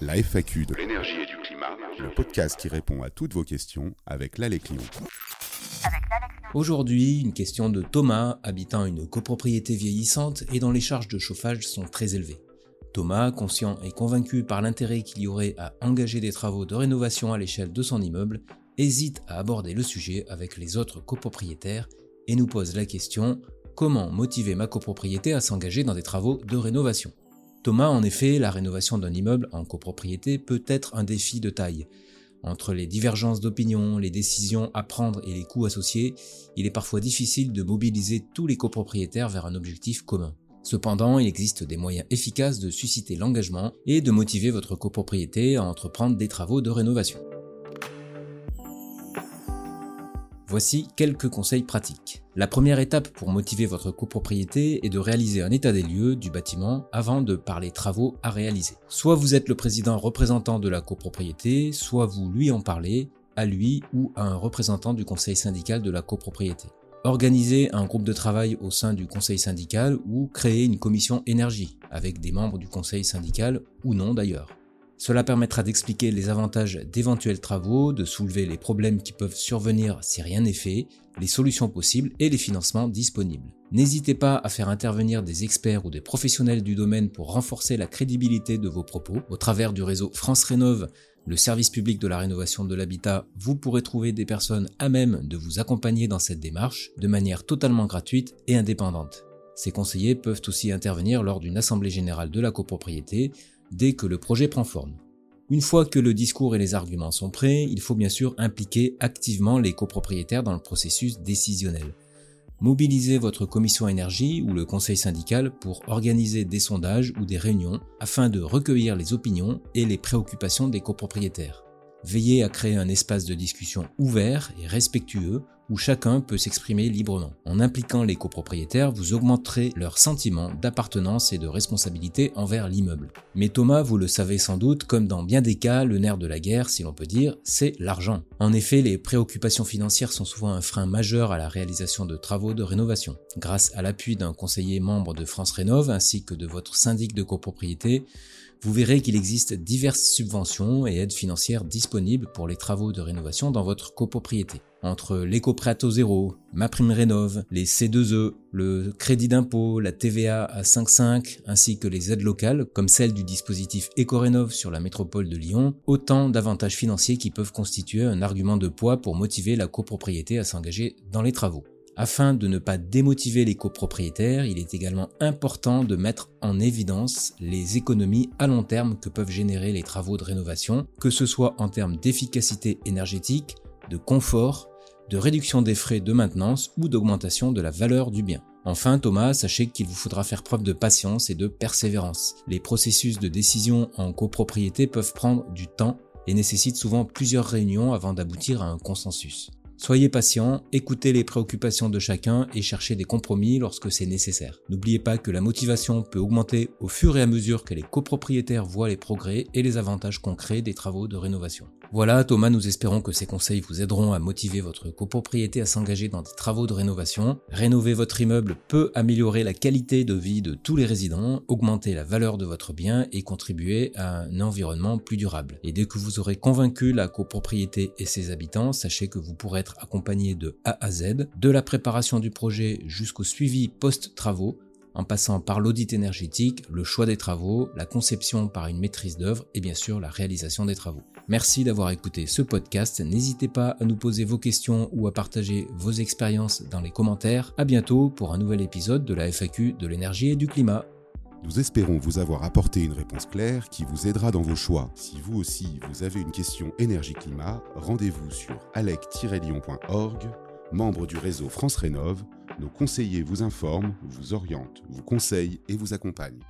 La FAQ de l'énergie et du climat, le podcast qui répond à toutes vos questions avec l'Allée Client. Aujourd'hui, une question de Thomas, habitant une copropriété vieillissante et dont les charges de chauffage sont très élevées. Thomas, conscient et convaincu par l'intérêt qu'il y aurait à engager des travaux de rénovation à l'échelle de son immeuble, hésite à aborder le sujet avec les autres copropriétaires et nous pose la question comment motiver ma copropriété à s'engager dans des travaux de rénovation? Thomas, en effet, la rénovation d'un immeuble en copropriété peut être un défi de taille. Entre les divergences d'opinion, les décisions à prendre et les coûts associés, il est parfois difficile de mobiliser tous les copropriétaires vers un objectif commun. Cependant, il existe des moyens efficaces de susciter l'engagement et de motiver votre copropriété à entreprendre des travaux de rénovation. Voici quelques conseils pratiques. La première étape pour motiver votre copropriété est de réaliser un état des lieux du bâtiment avant de parler travaux à réaliser. Soit vous êtes le président représentant de la copropriété, soit vous lui en parlez, à lui ou à un représentant du conseil syndical de la copropriété. Organisez un groupe de travail au sein du conseil syndical ou créez une commission énergie avec des membres du conseil syndical ou non d'ailleurs. Cela permettra d'expliquer les avantages d'éventuels travaux, de soulever les problèmes qui peuvent survenir si rien n'est fait, les solutions possibles et les financements disponibles. N'hésitez pas à faire intervenir des experts ou des professionnels du domaine pour renforcer la crédibilité de vos propos. Au travers du réseau France Rénove, le service public de la rénovation de l'habitat, vous pourrez trouver des personnes à même de vous accompagner dans cette démarche de manière totalement gratuite et indépendante. Ces conseillers peuvent aussi intervenir lors d'une assemblée générale de la copropriété dès que le projet prend forme. Une fois que le discours et les arguments sont prêts, il faut bien sûr impliquer activement les copropriétaires dans le processus décisionnel. Mobilisez votre commission énergie ou le conseil syndical pour organiser des sondages ou des réunions afin de recueillir les opinions et les préoccupations des copropriétaires. Veillez à créer un espace de discussion ouvert et respectueux où chacun peut s'exprimer librement. En impliquant les copropriétaires, vous augmenterez leur sentiment d'appartenance et de responsabilité envers l'immeuble. Mais Thomas, vous le savez sans doute, comme dans bien des cas, le nerf de la guerre, si l'on peut dire, c'est l'argent. En effet, les préoccupations financières sont souvent un frein majeur à la réalisation de travaux de rénovation. Grâce à l'appui d'un conseiller membre de France Rénove ainsi que de votre syndic de copropriété, vous verrez qu'il existe diverses subventions et aides financières disponibles pour les travaux de rénovation dans votre copropriété. Entre l'éco-prêt zéro, ma prime rénove, les C2E, le crédit d'impôt, la TVA à 5,5 ainsi que les aides locales comme celle du dispositif Éco-Rénov sur la métropole de Lyon, autant d'avantages financiers qui peuvent constituer un argument de poids pour motiver la copropriété à s'engager dans les travaux. Afin de ne pas démotiver les copropriétaires, il est également important de mettre en évidence les économies à long terme que peuvent générer les travaux de rénovation, que ce soit en termes d'efficacité énergétique, de confort, de réduction des frais de maintenance ou d'augmentation de la valeur du bien. Enfin, Thomas, sachez qu'il vous faudra faire preuve de patience et de persévérance. Les processus de décision en copropriété peuvent prendre du temps et nécessitent souvent plusieurs réunions avant d'aboutir à un consensus. Soyez patient, écoutez les préoccupations de chacun et cherchez des compromis lorsque c'est nécessaire. N'oubliez pas que la motivation peut augmenter au fur et à mesure que les copropriétaires voient les progrès et les avantages concrets des travaux de rénovation. Voilà Thomas, nous espérons que ces conseils vous aideront à motiver votre copropriété à s'engager dans des travaux de rénovation. Rénover votre immeuble peut améliorer la qualité de vie de tous les résidents, augmenter la valeur de votre bien et contribuer à un environnement plus durable. Et dès que vous aurez convaincu la copropriété et ses habitants, sachez que vous pourrez être accompagné de A à Z, de la préparation du projet jusqu'au suivi post-travaux, en passant par l'audit énergétique, le choix des travaux, la conception par une maîtrise d'œuvre et bien sûr la réalisation des travaux. Merci d'avoir écouté ce podcast. N'hésitez pas à nous poser vos questions ou à partager vos expériences dans les commentaires. À bientôt pour un nouvel épisode de la FAQ de l'énergie et du climat. Nous espérons vous avoir apporté une réponse claire qui vous aidera dans vos choix. Si vous aussi vous avez une question énergie-climat, rendez-vous sur alec-lyon.org, membre du réseau France Rénove. Nos conseillers vous informent, vous orientent, vous conseillent et vous accompagnent.